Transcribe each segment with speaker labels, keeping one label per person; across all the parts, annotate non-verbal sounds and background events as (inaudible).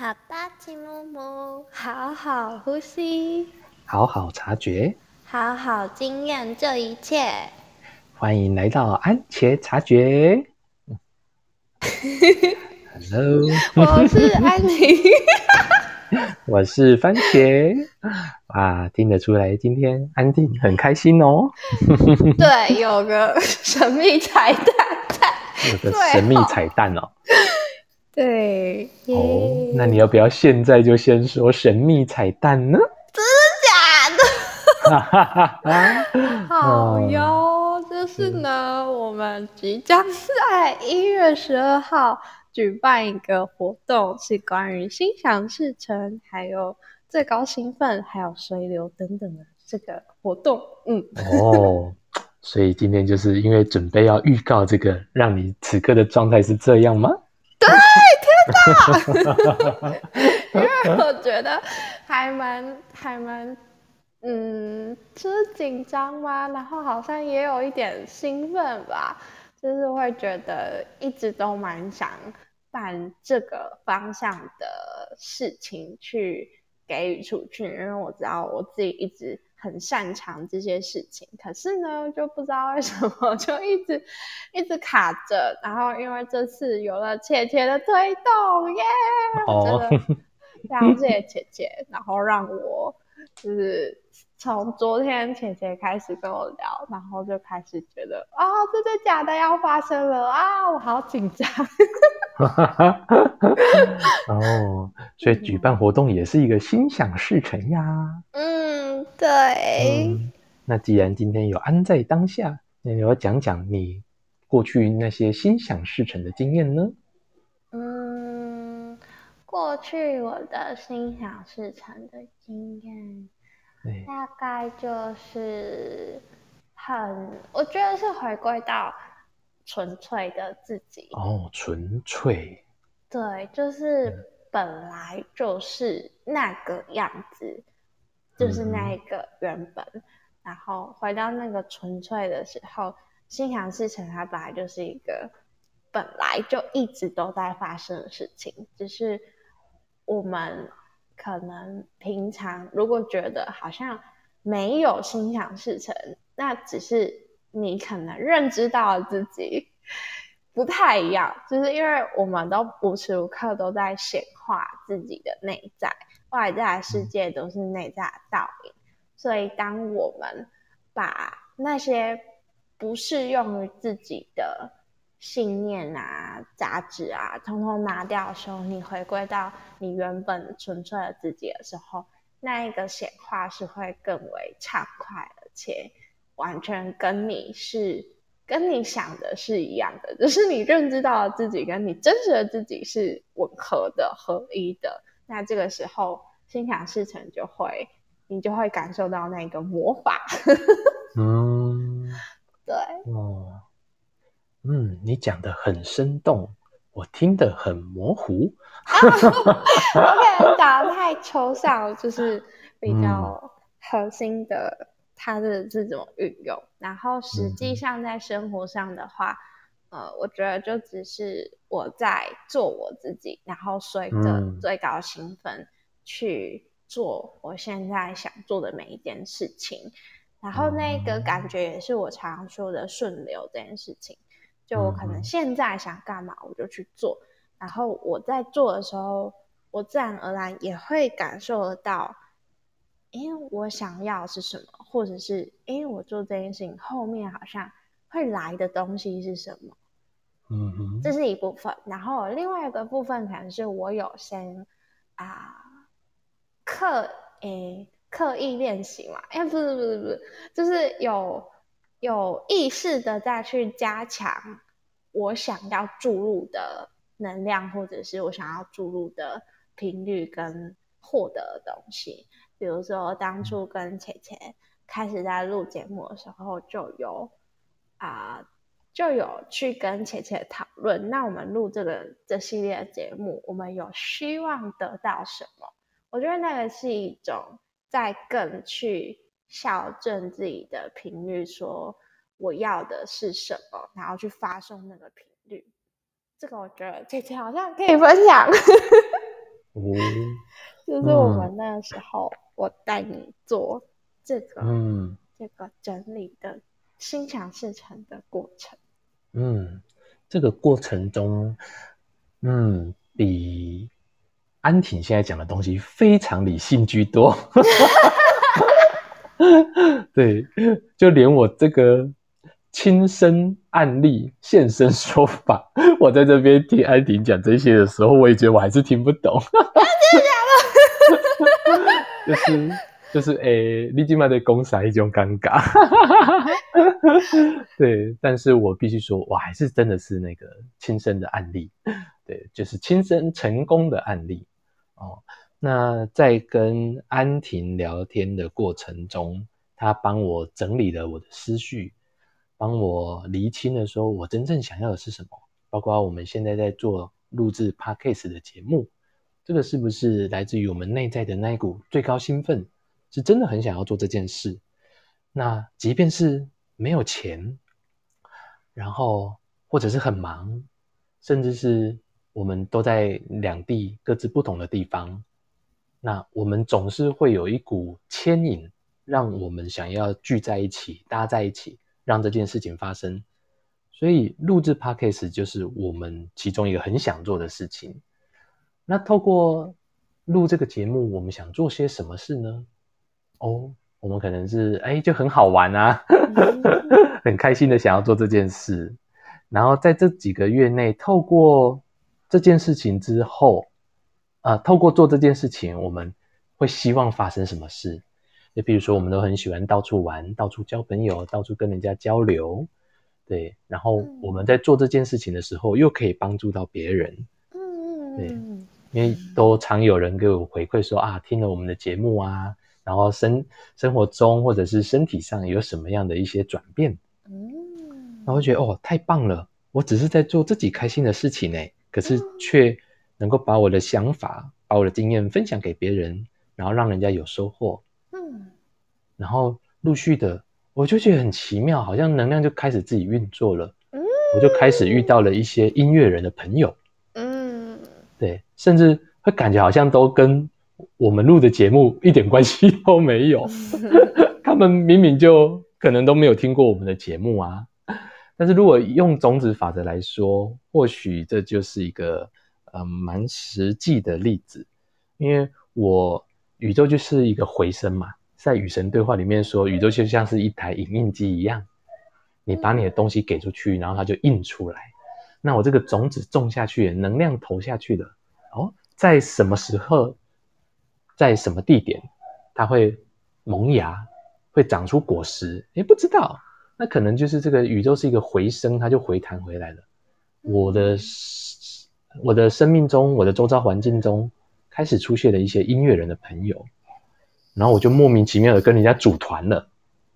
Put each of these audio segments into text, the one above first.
Speaker 1: 好吧，请木木，好好呼吸，
Speaker 2: 好好察觉，
Speaker 1: 好好经验这一切。
Speaker 2: 欢迎来到安茄察觉。Hello，
Speaker 1: 我是安妮，(laughs)
Speaker 2: 我是番茄。哇，听得出来今天安定很开心哦。
Speaker 1: 对，有个神秘彩蛋在。(laughs)
Speaker 2: 有个神秘彩蛋哦。
Speaker 1: 对。
Speaker 2: 哦，那你要不要现在就先说神秘彩蛋呢？
Speaker 1: 真的假的？(laughs) 好哟，就是呢，我们即将在一月十二号举办一个活动，是关于心想事成，还有最高兴奋，还有水流等等的这个活动。嗯。
Speaker 2: 哦，所以今天就是因为准备要预告这个，让你此刻的状态是这样吗？
Speaker 1: 对，天哪！因为我觉得还蛮还蛮，嗯，就是紧张嘛，然后好像也有一点兴奋吧，就是会觉得一直都蛮想办这个方向的事情去给予出去，因为我知道我自己一直。很擅长这些事情，可是呢，就不知道为什么 (laughs) 就一直一直卡着。然后因为这次有了姐姐的推动，耶！真的 (laughs) 非常谢谢姐姐，然后让我就是从昨天姐姐开始跟我聊，然后就开始觉得啊，真的假的要发生了啊，我好紧张。(laughs)
Speaker 2: 哦，所以举办活动也是一个心想事成呀。
Speaker 1: 嗯，对。
Speaker 2: 那既然今天有安在当下，那你要讲讲你过去那些心想事成的经验呢？
Speaker 1: 嗯，过去我的心想事成的经验，大概就是很，我觉得是回归到。纯粹的自己。
Speaker 2: 哦，纯粹，
Speaker 1: 对，就是本来就是那个样子，就是那一个原本，然后回到那个纯粹的时候，心想事成，它本来就是一个本来就一直都在发生的事情，只是我们可能平常如果觉得好像没有心想事成，那只是。你可能认知到自己 (laughs) 不太一样，就是因为我们都无时无刻都在显化自己的内在，外在的世界都是内在的倒影。所以，当我们把那些不适用于自己的信念啊、杂质啊，通通拿掉的时候，你回归到你原本纯粹的自己的时候，那一个显化是会更为畅快，而且。完全跟你是跟你想的是一样的，就是你认知到自己跟你真实的自己是吻合的、合一的。那这个时候心想事成就会，你就会感受到那个魔法。(laughs) 嗯，对。哦，
Speaker 2: 嗯，你讲的很生动，我听得很模糊。(laughs)
Speaker 1: 我可能讲的太抽象，就是比较核心的。它的这种运用，然后实际上在生活上的话，呃，我觉得就只是我在做我自己，然后随着最高兴奋去做我现在想做的每一件事情，然后那个感觉也是我常说的顺流这件事情，就我可能现在想干嘛我就去做，然后我在做的时候，我自然而然也会感受得到。哎，我想要是什么，或者是哎，我做这件事情后面好像会来的东西是什么？嗯哼，这是一部分。然后另外一个部分可能是我有先啊刻诶刻意练习嘛？哎，不是不是不是，就是有有意识的再去加强我想要注入的能量，或者是我想要注入的频率跟获得的东西。比如说，当初跟姐姐开始在录节目的时候，就有啊，就有去跟姐姐讨论。那我们录这个这系列的节目，我们有希望得到什么？我觉得那个是一种在更去校正自己的频率，说我要的是什么，然后去发送那个频率。这个我觉得姐姐好像可以分享。
Speaker 2: 哦，
Speaker 1: 就是我们那时候我带你做这个，嗯，这个整理的心想事成的过程。
Speaker 2: 嗯，这个过程中，嗯，比安婷现在讲的东西非常理性居多。(laughs) (laughs) 对，就连我这个亲身案例现身说法，我在这边听安婷讲这些的时候，我也觉得我还是听不懂。(laughs) 就是就是诶，立即卖的公司一种尴尬。(laughs) 对，但是我必须说，我还是真的是那个亲身的案例，对，就是亲身成功的案例哦。那在跟安婷聊天的过程中，她帮我整理了我的思绪，帮我厘清了说我真正想要的是什么，包括我们现在在做录制 podcast 的节目。这个是不是来自于我们内在的那一股最高兴奋？是真的很想要做这件事。那即便是没有钱，然后或者是很忙，甚至是我们都在两地各自不同的地方，那我们总是会有一股牵引，让我们想要聚在一起，搭在一起，让这件事情发生。所以录制 podcast 就是我们其中一个很想做的事情。那透过录这个节目，我们想做些什么事呢？哦，我们可能是哎，就很好玩啊，(laughs) 很开心的想要做这件事。然后在这几个月内，透过这件事情之后，啊，透过做这件事情，我们会希望发生什么事？就比如说，我们都很喜欢到处玩，到处交朋友，到处跟人家交流，对。然后我们在做这件事情的时候，又可以帮助到别人，嗯，对。因为都常有人给我回馈说啊，听了我们的节目啊，然后生生活中或者是身体上有什么样的一些转变，嗯，然后觉得哦，太棒了！我只是在做自己开心的事情呢，可是却能够把我的想法、把我的经验分享给别人，然后让人家有收获，嗯，然后陆续的，我就觉得很奇妙，好像能量就开始自己运作了，嗯，我就开始遇到了一些音乐人的朋友。嗯对，甚至会感觉好像都跟我们录的节目一点关系都没有。(laughs) 他们明明就可能都没有听过我们的节目啊。但是如果用种子法则来说，或许这就是一个呃蛮实际的例子。因为我宇宙就是一个回声嘛，在与神对话里面说，宇宙就像是一台影印机一样，你把你的东西给出去，然后它就印出来。那我这个种子种下去，能量投下去了，哦，在什么时候，在什么地点，它会萌芽，会长出果实？诶，不知道，那可能就是这个宇宙是一个回声，它就回弹回来了。我的我的生命中，我的周遭环境中，开始出现了一些音乐人的朋友，然后我就莫名其妙的跟人家组团了，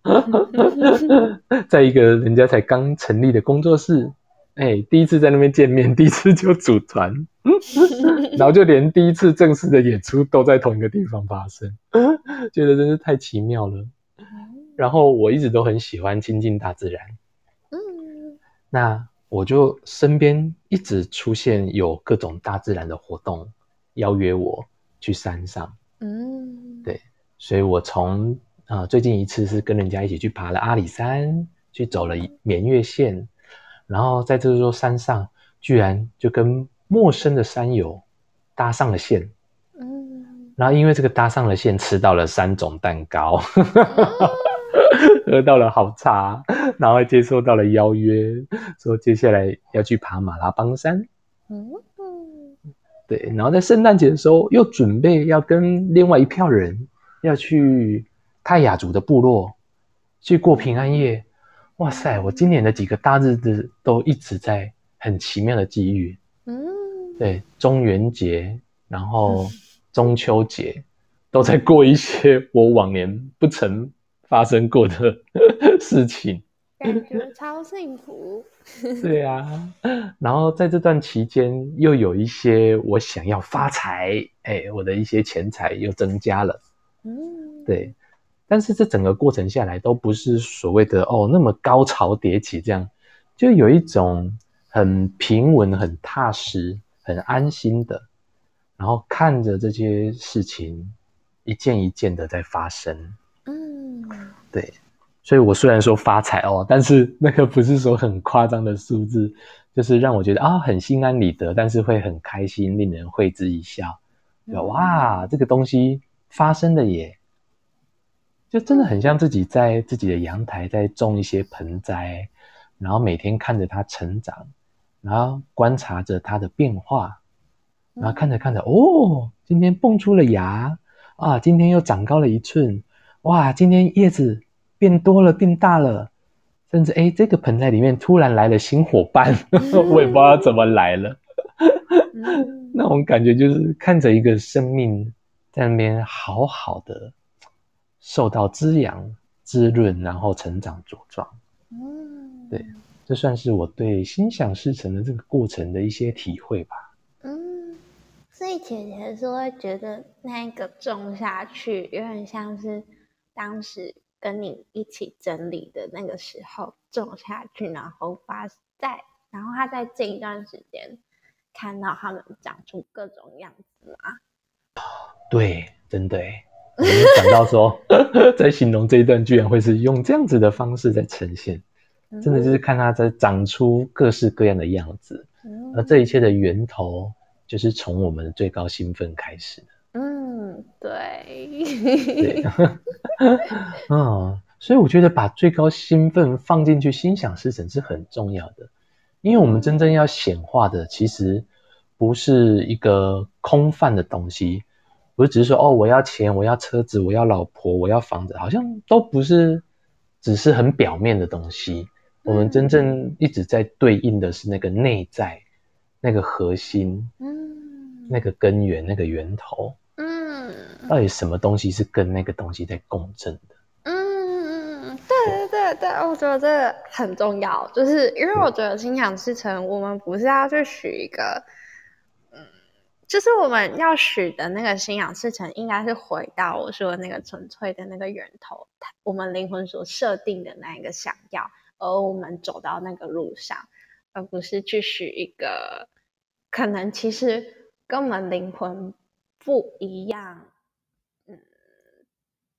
Speaker 2: (laughs) 在一个人家才刚成立的工作室。哎，第一次在那边见面，第一次就组团，(laughs) 然后就连第一次正式的演出都在同一个地方发生，觉得真是太奇妙了。然后我一直都很喜欢亲近大自然，嗯，那我就身边一直出现有各种大自然的活动，邀约我去山上，嗯，对，所以我从啊最近一次是跟人家一起去爬了阿里山，去走了绵月线。然后在这座山上，居然就跟陌生的山友搭上了线，嗯，然后因为这个搭上了线，吃到了三种蛋糕，(laughs) (laughs) 喝到了好茶，然后接受到了邀约，说接下来要去爬马拉邦山，嗯，对，然后在圣诞节的时候，又准备要跟另外一票人要去泰雅族的部落去过平安夜。哇塞！我今年的几个大日子都一直在很奇妙的际遇，嗯，对，中元节，然后 (laughs) 中秋节，都在过一些我往年不曾发生过的 (laughs) 事情，
Speaker 1: 感觉超幸福。(laughs)
Speaker 2: 对啊，然后在这段期间，又有一些我想要发财，哎，我的一些钱财又增加了，嗯，对。但是这整个过程下来都不是所谓的哦那么高潮迭起，这样就有一种很平稳、很踏实、很安心的。然后看着这些事情一件一件的在发生。
Speaker 1: 嗯，
Speaker 2: 对，所以我虽然说发财哦，但是 (laughs) 那个不是说很夸张的数字，就是让我觉得啊很心安理得，但是会很开心，令人会之一笑。哇，这个东西发生了耶！就真的很像自己在自己的阳台在种一些盆栽，然后每天看着它成长，然后观察着它的变化，然后看着看着，哦，今天蹦出了芽啊，今天又长高了一寸，哇，今天叶子变多了，变大了，甚至哎，这个盆栽里面突然来了新伙伴，(laughs) 我也不知道怎么来了。(laughs) 那种感觉就是看着一个生命在那边好好的受到滋养、滋润，然后成长茁壮。嗯，对，这算是我对心想事成的这个过程的一些体会吧。
Speaker 1: 嗯，所以姐姐是会觉得那个种下去，有点像是当时跟你一起整理的那个时候种下去，然后发在，然后他在这一段时间。看到他们长出各种样子吗？(gasps)
Speaker 2: 对，真的哎，没想到说 (laughs) 在形容这一段，居然会是用这样子的方式在呈现，真的就是看它在长出各式各样的样子，而这一切的源头就是从我们的最高兴奋开始的。
Speaker 1: 嗯，对，
Speaker 2: 对，(laughs) (laughs) 嗯，所以我觉得把最高兴奋放进去，心想事成是很重要的。因为我们真正要显化的，其实不是一个空泛的东西，不是只是说哦，我要钱，我要车子，我要老婆，我要房子，好像都不是，只是很表面的东西。我们真正一直在对应的是那个内在，那个核心，嗯，那个根源，那个源头，嗯，到底什么东西是跟那个东西在共振的？
Speaker 1: 嗯对对对对，我觉得这个很重要，就是因为我觉得心想事成，我们不是要去许一个，嗯，就是我们要许的那个心想事成，应该是回到我说的那个纯粹的那个源头，我们灵魂所设定的那一个想要，而我们走到那个路上，而不是去许一个可能其实跟我们灵魂不一样，嗯，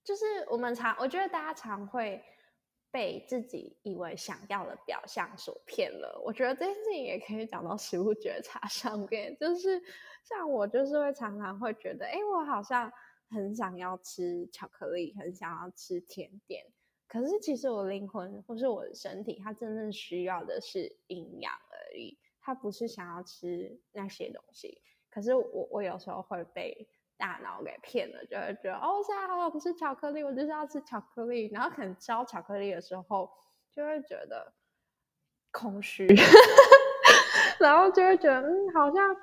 Speaker 1: 就是我们常，我觉得大家常会。被自己以为想要的表象所骗了，我觉得这件事情也可以讲到食物觉察 (laughs) 上面。就是像我，就是会常常会觉得，哎，我好像很想要吃巧克力，很想要吃甜点，可是其实我灵魂或是我的身体，它真正需要的是营养而已，它不是想要吃那些东西。可是我，我有时候会被。大脑给骗了，就会觉得哦，现在好想吃巧克力，我就是要吃巧克力。然后可能吃巧克力的时候，就会觉得空虚，(laughs) 然后就会觉得嗯，好像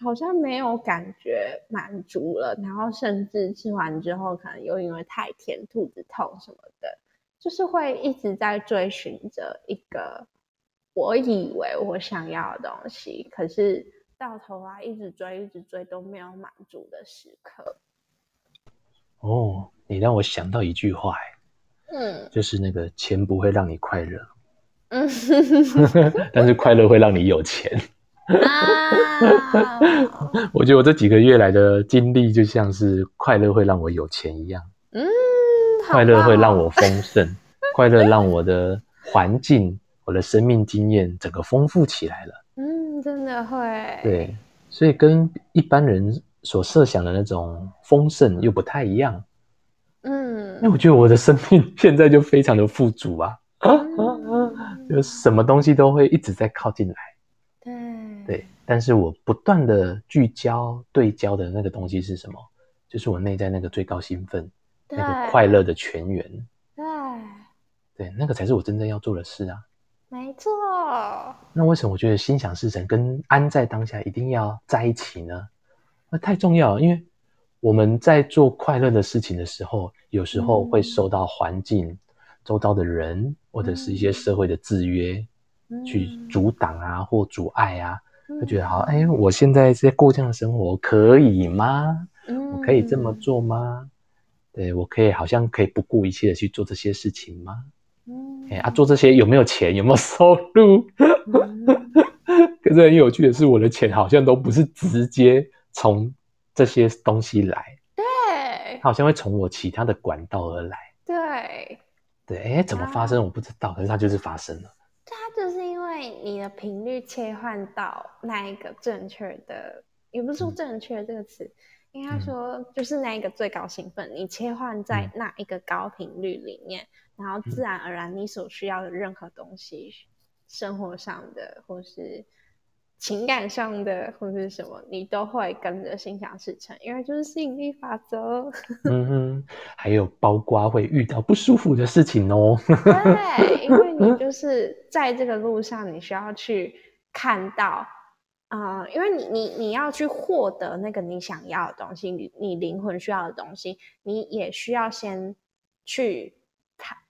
Speaker 1: 好像没有感觉满足了。然后甚至吃完之后，可能又因为太甜，肚子痛什么的，就是会一直在追寻着一个我以为我想要的东西，可是。到头来一直追，一直追都没有满足的时刻。
Speaker 2: 哦，你让我想到一句话，嗯，就是那个钱不会让你快乐，(laughs) 嗯，但是快乐会让你有钱。(laughs) 我觉得我这几个月来的经历，就像是快乐会让我有钱一样，嗯，快乐会让我 (laughs) 丰盛，快乐让我的环境、我的生命经验整个丰富起来了。
Speaker 1: 嗯，真的会。
Speaker 2: 对，所以跟一般人所设想的那种丰盛又不太一样。嗯，那我觉得我的生命 (laughs) 现在就非常的富足啊，(laughs) 就什么东西都会一直在靠近来。
Speaker 1: 对
Speaker 2: 对，但是我不断的聚焦对焦的那个东西是什么？就是我内在那个最高兴奋、那个快乐的泉源。
Speaker 1: 对
Speaker 2: 对，那个才是我真正要做的事啊。
Speaker 1: 没错，
Speaker 2: 那为什么我觉得心想事成跟安在当下一定要在一起呢？那太重要了，因为我们在做快乐的事情的时候，有时候会受到环境、周遭的人或者是一些社会的制约去阻挡啊，或阻碍啊，会觉得好，哎，我现在在过这样的生活可以吗？我可以这么做吗？对我可以好像可以不顾一切的去做这些事情吗？哎啊，做这些有没有钱？有没有收入？(laughs) 可是很有趣的是，我的钱好像都不是直接从这些东西来，
Speaker 1: 对
Speaker 2: 它好像会从我其他的管道而来。
Speaker 1: 对，
Speaker 2: 对，哎，怎么发生我不知道，可是它就是发生了。
Speaker 1: 它就是因为你的频率切换到那一个正确的，也不是说正确这个词，应该说就是那一个最高兴奋，你切换在那一个高频率里面，然后自然而然你所需要的任何东西，生活上的或是。情感上的或是什么，你都会跟着心想事成，因为就是吸引力法则。(laughs)
Speaker 2: 嗯哼，还有包括会遇到不舒服的事情哦。(laughs)
Speaker 1: 对，因为你就是在这个路上，你需要去看到啊，因为你你你要去获得那个你想要的东西，你你灵魂需要的东西，你也需要先去看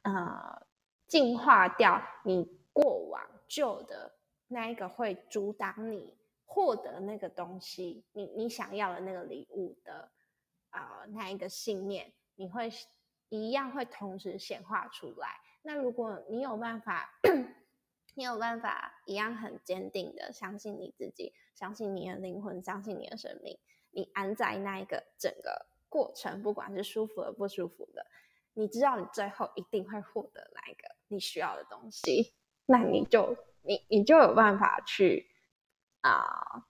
Speaker 1: 呃净化掉你过往旧的。那一个会阻挡你获得那个东西，你你想要的那个礼物的啊，那一个信念，你会一样会同时显化出来。那如果你有办法，(clears throat) 你有办法一样很坚定的相信你自己，相信你的灵魂，相信你的生命，你安在那一个整个过程，不管是舒服的不舒服的，你知道你最后一定会获得那一个你需要的东西，那你就。你你就有办法去啊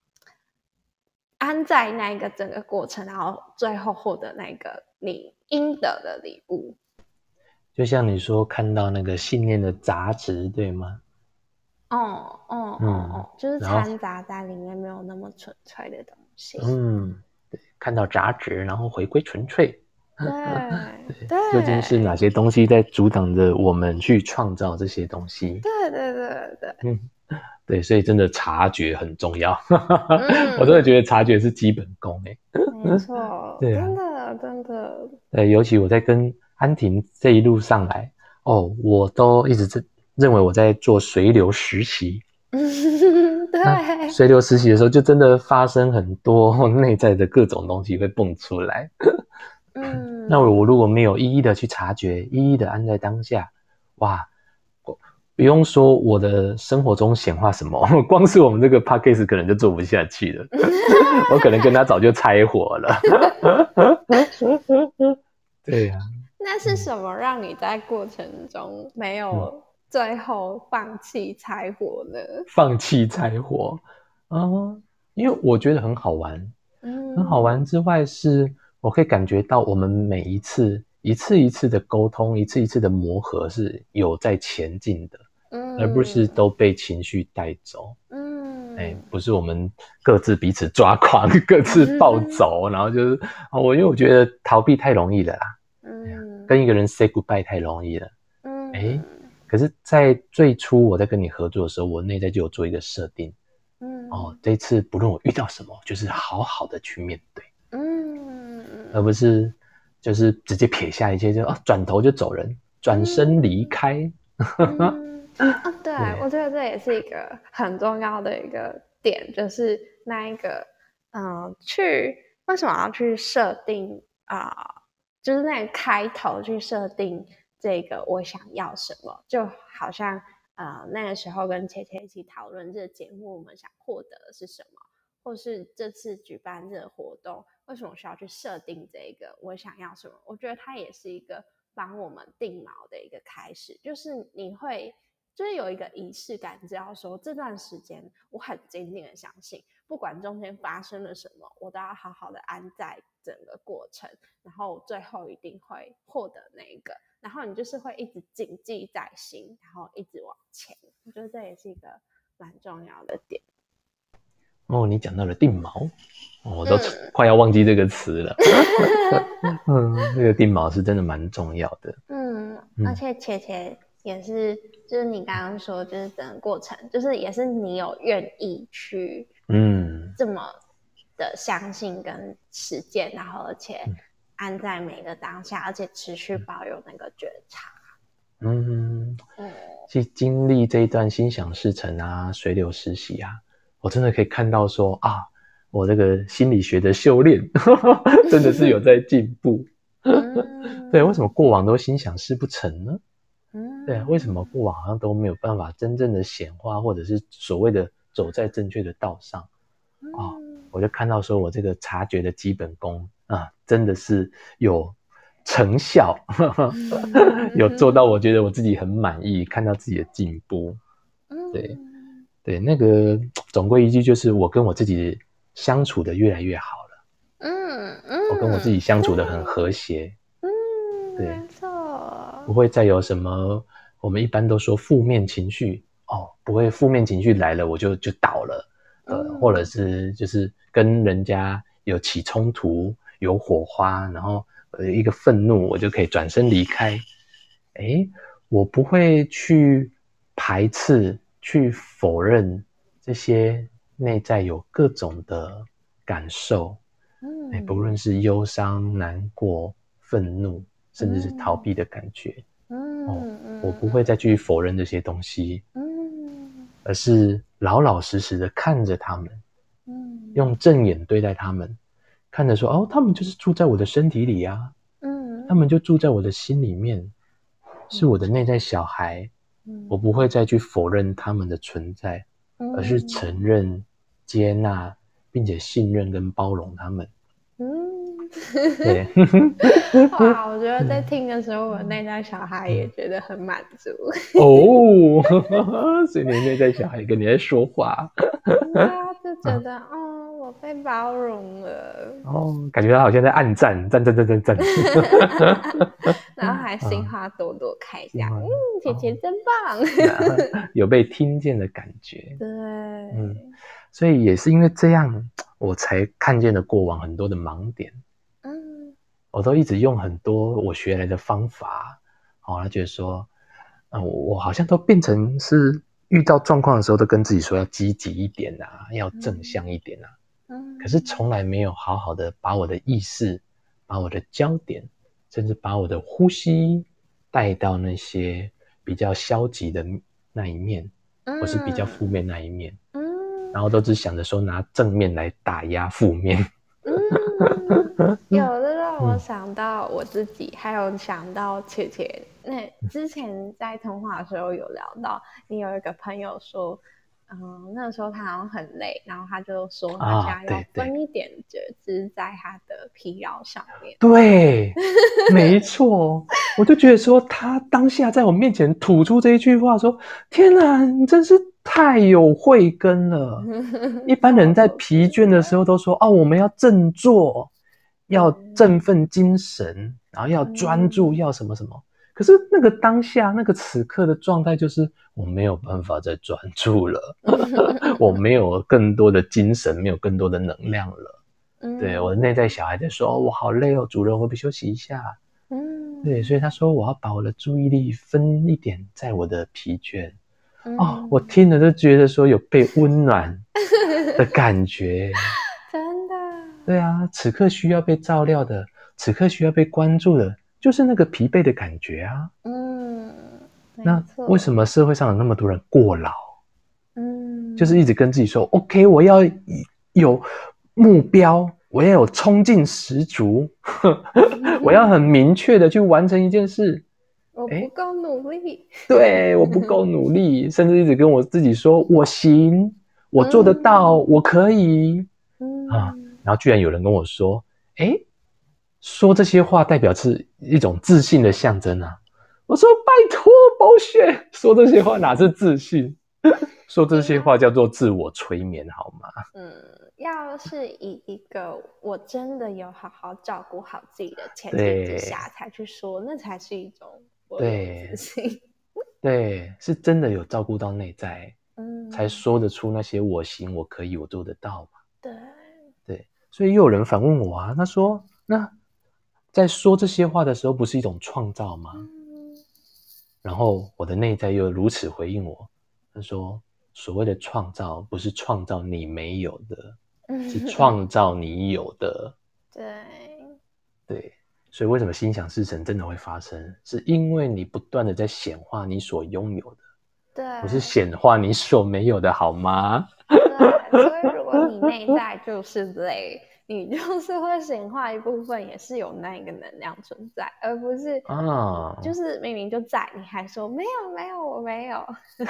Speaker 1: 安在那一个整个过程，然后最后获得那个你应得的礼物。
Speaker 2: 就像你说看到那个信念的杂质，对吗？
Speaker 1: 哦哦哦哦，就是掺杂在里面没有那么纯粹的东西。
Speaker 2: 嗯，对，看到杂质，然后回归纯粹。
Speaker 1: 对对，(laughs)
Speaker 2: 究竟是哪些东西在阻挡着我们去创造这些东西？
Speaker 1: 对对对对，
Speaker 2: 嗯，对，所以真的察觉很重要。(laughs) 我真的觉得察觉是基本功
Speaker 1: 诶。没错，(laughs) 对，真的真的。
Speaker 2: 对，尤其我在跟安婷这一路上来，哦，我都一直在认为我在做随流实习。
Speaker 1: 对，
Speaker 2: 随流实习的时候，就真的发生很多内在的各种东西会蹦出来。嗯，那我如果没有一一的去察觉，一一的安在当下，哇，不用说我的生活中显化什么，(laughs) 光是我们这个 p a c k a g e 可能就做不下去了，(laughs) 我可能跟他早就拆伙了。(laughs) 对呀，
Speaker 1: 那是什么让你在过程中没有最后放弃拆伙呢？
Speaker 2: 放弃拆伙啊，因为我觉得很好玩，嗯，很好玩之外是。我可以感觉到，我们每一次一次一次的沟通，一次一次的磨合是有在前进的，嗯，而不是都被情绪带走，嗯，哎，不是我们各自彼此抓狂，各自暴走，然后就是我，因为我觉得逃避太容易了啦，嗯，跟一个人 say goodbye 太容易了，嗯，哎，可是，在最初我在跟你合作的时候，我内在就有做一个设定，嗯，哦，这次不论我遇到什么，就是好好的去面对。而不是就是直接撇下一切，就哦转头就走人，转身离开。(laughs)
Speaker 1: 啊，对，我觉得这也是一个很重要的一个点，就是那一个嗯，去为什么要去设定啊？就是那个开头去设定这个我想要什么，就好像呃那个时候跟切切一起讨论这个节目，我们想获得的是什么。或是这次举办这个活动，为什么需要去设定这一个？我想要什么？我觉得它也是一个帮我们定锚的一个开始，就是你会就是有一个仪式感，知道说这段时间我很坚定的相信，不管中间发生了什么，我都要好好的安在整个过程，然后最后一定会获得那一个，然后你就是会一直谨记在心，然后一直往前。我觉得这也是一个蛮重要的点。
Speaker 2: 哦，你讲到了定锚，我都快要忘记这个词了。(laughs) 嗯，这个定锚是真的蛮重要的。
Speaker 1: 嗯，而且切切也是，就是你刚刚说，就是整个过程，就是也是你有愿意去，嗯，这么的相信跟实践，然后而且安在每个当下，而且持续保有那个觉察。
Speaker 2: 嗯，去经历这一段心想事成啊，水流实习啊。我真的可以看到说啊，我这个心理学的修炼 (laughs) 真的是有在进步。(laughs) 对，为什么过往都心想事不成呢？嗯，对，为什么过往好像都没有办法真正的显化，或者是所谓的走在正确的道上？啊，我就看到说我这个察觉的基本功啊，真的是有成效，(laughs) 有做到，我觉得我自己很满意，看到自己的进步。对对，那个总归一句就是我跟我自己相处的越来越好了。嗯嗯，我跟我自己相处的很和谐。
Speaker 1: 嗯，对，没错，
Speaker 2: 不会再有什么我们一般都说负面情绪哦，不会负面情绪来了我就就倒了。呃，或者是就是跟人家有起冲突、有火花，然后呃一个愤怒，我就可以转身离开。哎，我不会去排斥、去否认这些内在有各种的感受。嗯，哎，不论是忧伤、难过、愤怒，甚至是逃避的感觉。嗯，哦，我不会再去否认这些东西。嗯，而是。老老实实的看着他们，嗯，用正眼对待他们，看着说哦，他们就是住在我的身体里呀，嗯，他们就住在我的心里面，是我的内在小孩，嗯，我不会再去否认他们的存在，而是承认、接纳，并且信任跟包容他们。(laughs)
Speaker 1: 对，(laughs) 哇！我觉得在听的时候，我内在小孩也觉得很满足
Speaker 2: 哦。(laughs) 所以你内在小孩跟你在说话，
Speaker 1: 他就觉得哦，我被包容了。
Speaker 2: 哦，感觉他好像在暗赞赞赞赞赞赞，(laughs)
Speaker 1: 然后还心花朵朵开，这样，嗯，姐姐真棒，(laughs)
Speaker 2: 有被听见的感觉。
Speaker 1: 对，嗯，
Speaker 2: 所以也是因为这样，我才看见了过往很多的盲点。我都一直用很多我学来的方法，哦，他觉得说，嗯，我好像都变成是遇到状况的时候，都跟自己说要积极一点啊，要正向一点啊，嗯，可是从来没有好好的把我的意识、把我的焦点，甚至把我的呼吸带到那些比较消极的那一面，或是比较负面那一面，嗯，然后都只想着说拿正面来打压负面。
Speaker 1: 有的让我想到我自己，还有想到切切。那之前在通话的时候有聊到，你有一个朋友说，嗯，那个时候他好像很累，然后他就说他想要分一点觉知在他的疲劳上面。
Speaker 2: 对，没错，我就觉得说他当下在我面前吐出这一句话，说：“天哪，你真是。”太有慧根了。(laughs) 一般人在疲倦的时候都说：“哦，我们要振作，要振奋精神，然后要专注，要什么什么。”可是那个当下，那个此刻的状态就是我没有办法再专注了，(laughs) 我没有更多的精神，没有更多的能量了。对我的内在小孩在说：“哦，我好累哦，主人，我不休息一下。”嗯，对，所以他说：“我要把我的注意力分一点在我的疲倦。”哦，我听了都觉得说有被温暖的感觉。(laughs) 对啊，此刻需要被照料的，此刻需要被关注的，就是那个疲惫的感觉啊。嗯，那为什么社会上有那么多人过劳？嗯，就是一直跟自己说，OK，我要有目标，我要有冲劲十足，(laughs) 我要很明确的去完成一件事。
Speaker 1: 我不够努力，
Speaker 2: 对，我不够努力，(laughs) 甚至一直跟我自己说：“我行，我做得到，我可以。”啊，然后居然有人跟我说：“哎，说这些话代表是一种自信的象征啊！”我说：“拜托，包雪，说这些话哪是自信？(laughs) 说这些话叫做自我催眠，好吗？”嗯，
Speaker 1: 要是以一个我真的有好好照顾好自己的前提之下才去说，那才是一种。
Speaker 2: 对，(laughs) 对，是真的有照顾到内在，嗯，才说得出那些我行，我可以，我做得到嘛。
Speaker 1: 对，
Speaker 2: 对，所以又有人反问我啊，他说：“那在说这些话的时候，不是一种创造吗？”然后我的内在又如此回应我，他说：“所谓的创造，不是创造你没有的，是创 (laughs) 造你有的。”
Speaker 1: 对，
Speaker 2: 对。所以，为什么心想事成真的会发生？是因为你不断的在显化你所拥有的，
Speaker 1: 对，
Speaker 2: 不是显化你所没有的，好吗？
Speaker 1: 对，所以如果你内在就是累，你就是会显化一部分，也是有那一个能量存在，而不是啊，就是明明就在，你还说没有没有我没有，(laughs)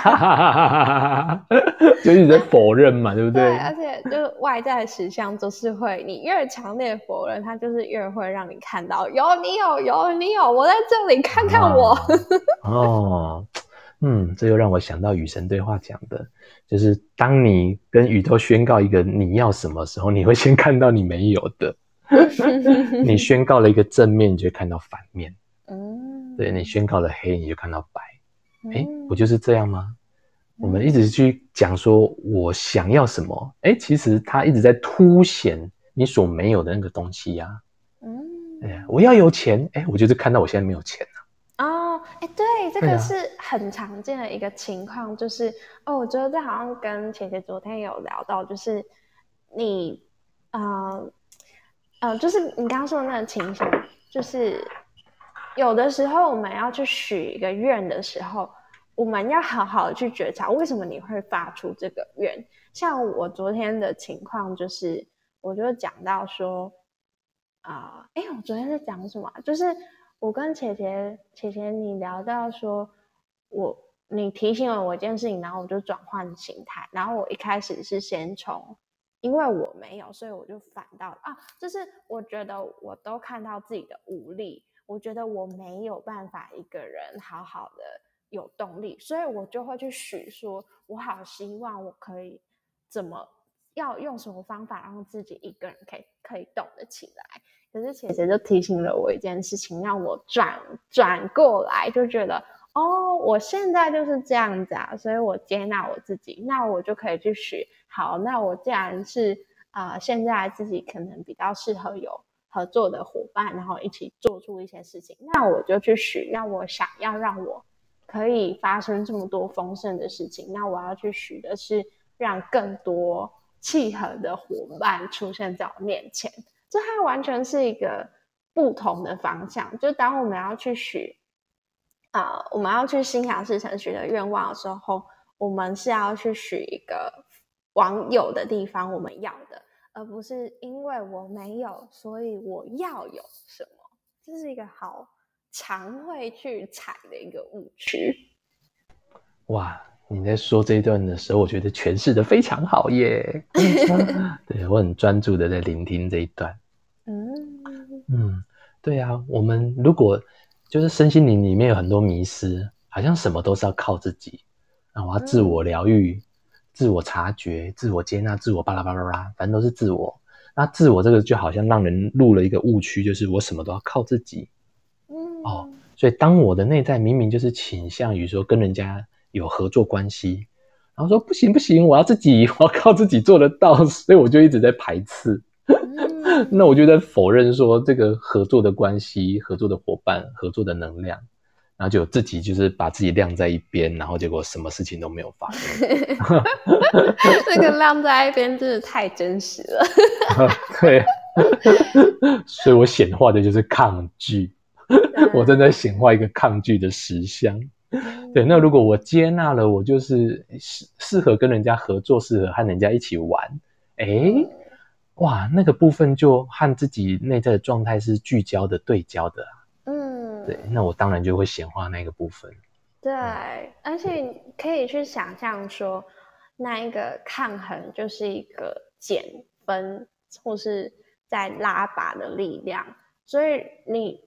Speaker 2: 就一直在否认嘛，对不对？
Speaker 1: 对，而且就是外在的实相，就是会你越强烈否认，它就是越会让你看到有你有有你有我在这里，看看我
Speaker 2: 哦。(laughs) 嗯，这又让我想到《与神对话》讲的，就是当你跟宇宙宣告一个你要什么时候，你会先看到你没有的。你宣告了一个正面，你就看到反面。(laughs) 嗯，对你宣告了黑，你就看到白。哎，不就是这样吗？我们一直去讲说我想要什么，哎，其实它一直在凸显你所没有的那个东西呀。嗯，哎，我要有钱，哎，我就是看到我现在没有钱了。
Speaker 1: 哎，对，这个是很常见的一个情况，就是哦，我觉得这好像跟姐姐昨天有聊到，就是你，呃，呃，就是你刚刚说的那个情形，就是有的时候我们要去许一个愿的时候，我们要好好的去觉察，为什么你会发出这个愿？像我昨天的情况，就是我就讲到说，啊，哎，我昨天在讲什么？就是。我跟姐姐姐姐你聊到说，我你提醒了我一件事情，然后我就转换心态，然后我一开始是先从，因为我没有，所以我就反到啊，就是我觉得我都看到自己的无力，我觉得我没有办法一个人好好的有动力，所以我就会去许说，我好希望我可以怎么要用什么方法让自己一个人可以可以动得起来。可是姐姐就提醒了我一件事情，让我转转过来，就觉得哦，我现在就是这样子啊，所以我接纳我自己，那我就可以去许。好，那我既然是啊，现在自己可能比较适合有合作的伙伴，然后一起做出一些事情，那我就去许，那我想要让我可以发生这么多丰盛的事情，那我要去许的是让更多契合的伙伴出现在我面前。这它完全是一个不同的方向。就当我们要去许啊，我们要去心想事成许的愿望的时候，我们是要去许一个往有的地方我们要的，而不是因为我没有，所以我要有什么。这是一个好常会去踩的一个误区。
Speaker 2: 哇，你在说这一段的时候，我觉得诠释的非常好耶。(laughs) (laughs) 对我很专注的在聆听这一段。嗯嗯，对啊，我们如果就是身心灵里面有很多迷失，好像什么都是要靠自己，那，我要自我疗愈、自我察觉、自我接纳、自我巴拉巴拉巴拉，反正都是自我。那自我这个就好像让人入了一个误区，就是我什么都要靠自己。嗯哦，所以当我的内在明明就是倾向于说跟人家有合作关系，然后说不行不行，我要自己，(laughs) 我要靠自己做得到，所以我就一直在排斥。(laughs) 那我就在否认说这个合作的关系、合作的伙伴、合作的能量，然后就自己就是把自己晾在一边，然后结果什么事情都没有发生。(laughs)
Speaker 1: 这个晾在一边真的太真实了。
Speaker 2: 对，所以我显化的就是抗拒，我正在显化一个抗拒的实相。(laughs) 对，那如果我接纳了，我就是适适合跟人家合作，适合和人家一起玩，哎。哇，那个部分就和自己内在的状态是聚焦的、对焦的。嗯，对，那我当然就会显化那个部分。
Speaker 1: 对，而且可以去想象说，那一个抗衡就是一个减分或是在拉拔的力量。所以你，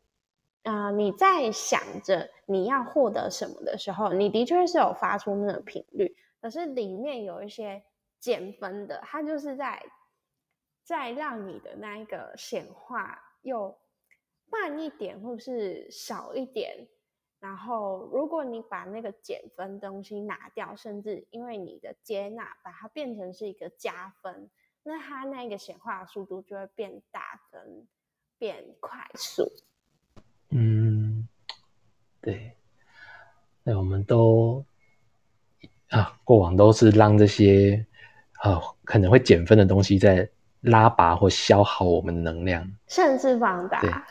Speaker 1: 啊，你在想着你要获得什么的时候，你的确是有发出那个频率，可是里面有一些减分的，它就是在。再让你的那一个显化又慢一点，或是少一点，然后如果你把那个减分东西拿掉，甚至因为你的接纳把它变成是一个加分，那它那个显化速度就会变大跟变快速。
Speaker 2: 嗯，对，那我们都啊，过往都是让这些啊可能会减分的东西在。拉拔或消耗我们的能量，
Speaker 1: 甚至放大，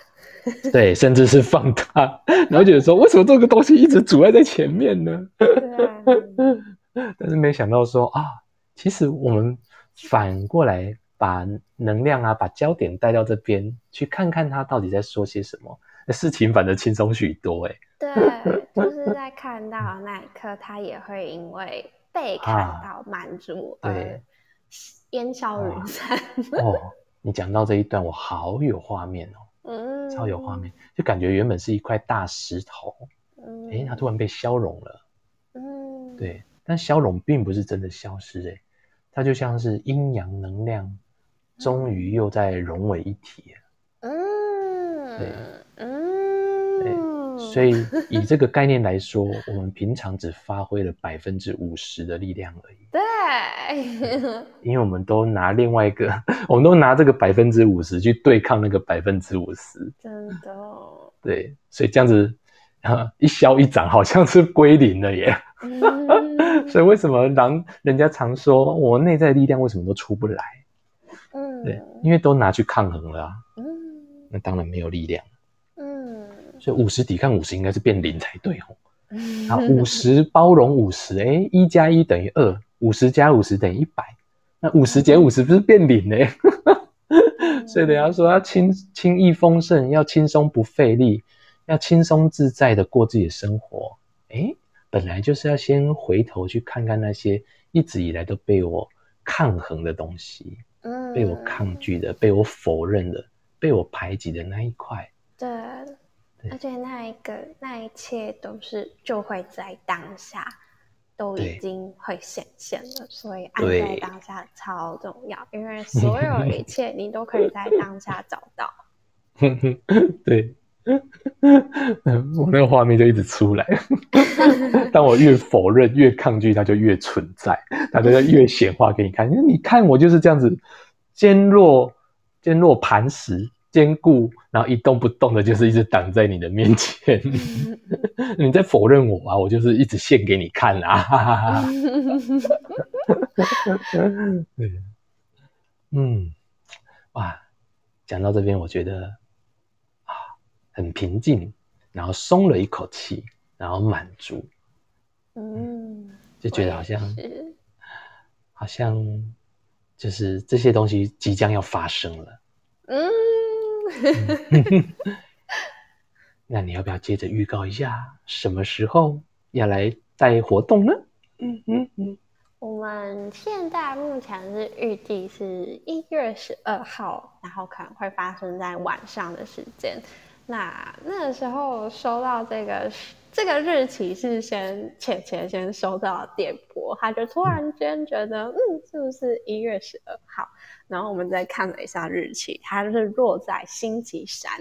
Speaker 2: 对，甚至是放大，然后觉得说，为什么这个东西一直阻碍在前面呢？(laughs) 但是没想到说啊，其实我们反过来把把能量啊，把焦点带到这边，去看看他到底在说些什么，那事情反而轻松许多。哎，
Speaker 1: 对，就是在看到那一刻，他也会因为被看到满足而烟消云散。
Speaker 2: 哦，你讲到这一段，我好有画面哦，(laughs) 嗯，超有画面，就感觉原本是一块大石头，嗯，哎，它突然被消融了，嗯，对，但消融并不是真的消失，哎。它就像是阴阳能量，终于又在融为一体。嗯，对，嗯，对，所以以这个概念来说，我们平常只发挥了百分之五十的力量而已。
Speaker 1: 对，(laughs)
Speaker 2: 因为我们都拿另外一个，我们都拿这个百分之五十去对抗那个百分之五十。
Speaker 1: 真的。
Speaker 2: 对，所以这样子。一消一长，好像是归零了耶。(laughs) 所以为什么狼人家常说我内在力量为什么都出不来？嗯，对，因为都拿去抗衡了。嗯，那当然没有力量。嗯，所以五十抵抗五十应该是变零才对哦。(laughs) 然后五十包容五十，哎，一加一等于二，五十加五十等于一百。那五十减五十不是变零嘞？(laughs) 所以人家说要轻轻易丰盛，要轻松不费力。要轻松自在的过自己的生活，哎，本来就是要先回头去看看那些一直以来都被我抗衡的东西，嗯，被我抗拒的、被我否认的、被我排挤的那一块。
Speaker 1: 对，而且那一个、那一切都是就会在当下都已经会显现了，所以安在当下超重要，因为所有一切你都可以在当下找到。(laughs)
Speaker 2: 对。我那个画面就一直出来，(laughs) 当我越否认、越抗拒，它就越存在，它就越显化给你看。因为你看我就是这样子，坚若坚若磐石，坚固，然后一动不动的，就是一直挡在你的面前。(laughs) 你在否认我啊？我就是一直献给你看啊！对，嗯，哇，讲到这边，我觉得。很平静，然后松了一口气，然后满足，嗯，就觉得好像，好像就是这些东西即将要发生了，嗯，(laughs) 那你要不要接着预告一下，什么时候要来带活动呢？嗯
Speaker 1: 嗯嗯，我们现在目前是预计是一月十二号，然后可能会发生在晚上的时间。那那个时候收到这个这个日期是先浅浅先收到电波，他就突然间觉得，嗯，是不是一月十二号？然后我们再看了一下日期，它是落在星期三。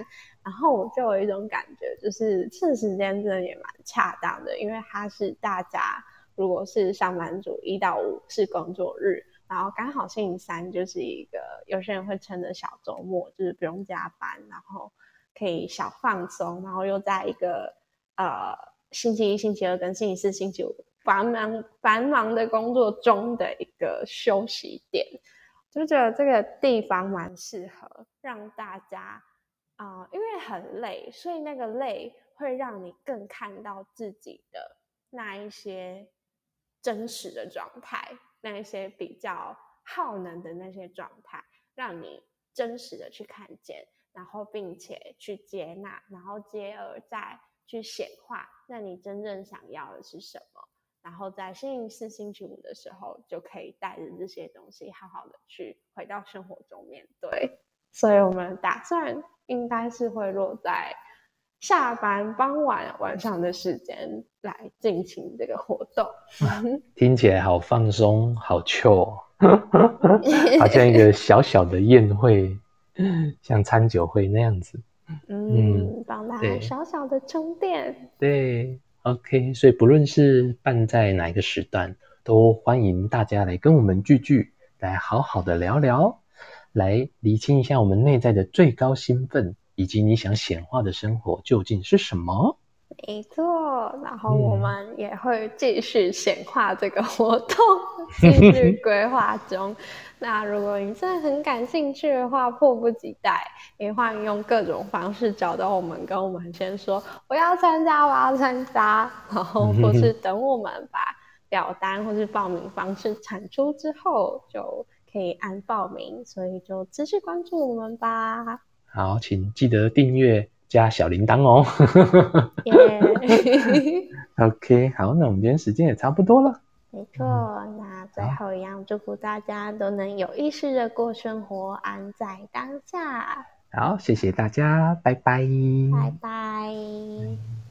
Speaker 1: 然后我就有一种感觉，就是这时间真的也蛮恰当的，因为它是大家如果是上班族，一到五是工作日，然后刚好星期三就是一个有些人会称的小周末，就是不用加班，然后。可以小放松，然后又在一个呃星期一、星期二跟星期四、星期五繁忙繁忙的工作中的一个休息点，就觉得这个地方蛮适合让大家啊，因为很累，所以那个累会让你更看到自己的那一些真实的状态，那一些比较耗能的那些状态，让你真实的去看见。然后，并且去接纳，然后接而再去显化，那你真正想要的是什么？然后在星期四、星期五的时候，就可以带着这些东西，好好的去回到生活中面对。所以我们打算应该是会落在下班傍晚晚上的时间来进行这个活动。(laughs)
Speaker 2: 听起来好放松，好 chill，好像一个小小的宴会。像餐酒会那样子，
Speaker 1: 嗯，帮大家小小的充电。
Speaker 2: 对，OK，所以不论是办在哪一个时段，都欢迎大家来跟我们聚聚，来好好的聊聊，来厘清一下我们内在的最高兴奋，以及你想显化的生活究竟是什么。
Speaker 1: 没错，然后我们也会继续显化这个活动，(laughs) 继续规划中。那如果你真的很感兴趣的话，迫不及待，也欢迎用各种方式找到我们，跟我们先说我要参加，我要参加，然后或是 (laughs) 等我们把表单或是报名方式产出之后，就可以按报名，所以就持续关注我们吧。
Speaker 2: 好，请记得订阅加小铃铛哦。
Speaker 1: 耶，(laughs)
Speaker 2: OK，好，那我们今天时间也差不多了。
Speaker 1: 没错。那最后一样，祝福大家都能有意识的过生活，安在当下。
Speaker 2: 好，谢谢大家，拜拜。
Speaker 1: 拜拜。